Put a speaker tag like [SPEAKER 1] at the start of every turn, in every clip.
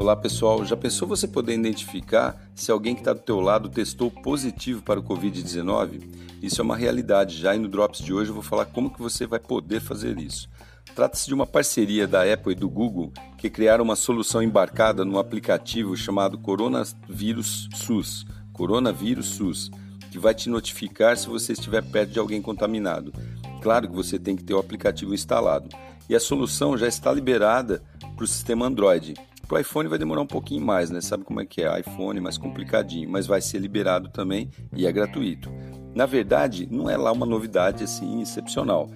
[SPEAKER 1] Olá pessoal, já pensou você poder identificar se alguém que está do teu lado testou positivo para o Covid-19? Isso é uma realidade já e no Drops de hoje eu vou falar como que você vai poder fazer isso. Trata-se de uma parceria da Apple e do Google que criaram uma solução embarcada no aplicativo chamado Coronavírus SUS, Coronavírus SUS, que vai te notificar se você estiver perto de alguém contaminado. Claro que você tem que ter o aplicativo instalado. E a solução já está liberada para o sistema Android. Para o iPhone vai demorar um pouquinho mais, né? Sabe como é que é? iPhone mais complicadinho, mas vai ser liberado também e é gratuito. Na verdade, não é lá uma novidade assim excepcional,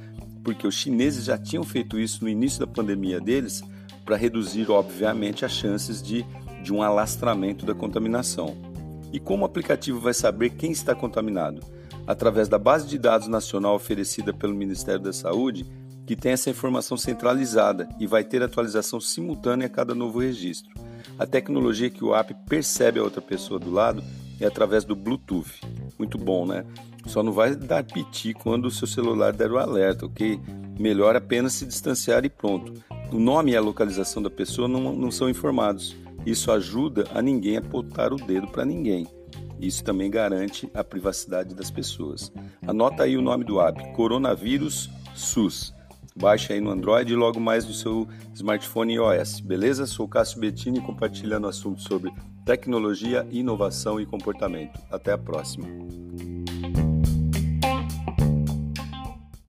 [SPEAKER 1] porque os chineses já tinham feito isso no início da pandemia deles para reduzir, obviamente, as chances de, de um alastramento da contaminação. E como o aplicativo vai saber quem está contaminado? Através da base de dados nacional oferecida pelo Ministério da Saúde, que tem essa informação centralizada e vai ter atualização simultânea a cada novo registro. A tecnologia que o app percebe a outra pessoa do lado é através do Bluetooth. Muito bom, né? Só não vai dar piti quando o seu celular der o alerta, ok? Melhor apenas se distanciar e pronto. O nome e a localização da pessoa não, não são informados. Isso ajuda a ninguém apontar o dedo para ninguém. Isso também garante a privacidade das pessoas. Anota aí o nome do app: Coronavírus SUS. Baixe aí no Android e logo mais no seu smartphone iOS, beleza? Sou Cássio Bettini compartilhando assuntos sobre tecnologia, inovação e comportamento. Até a próxima.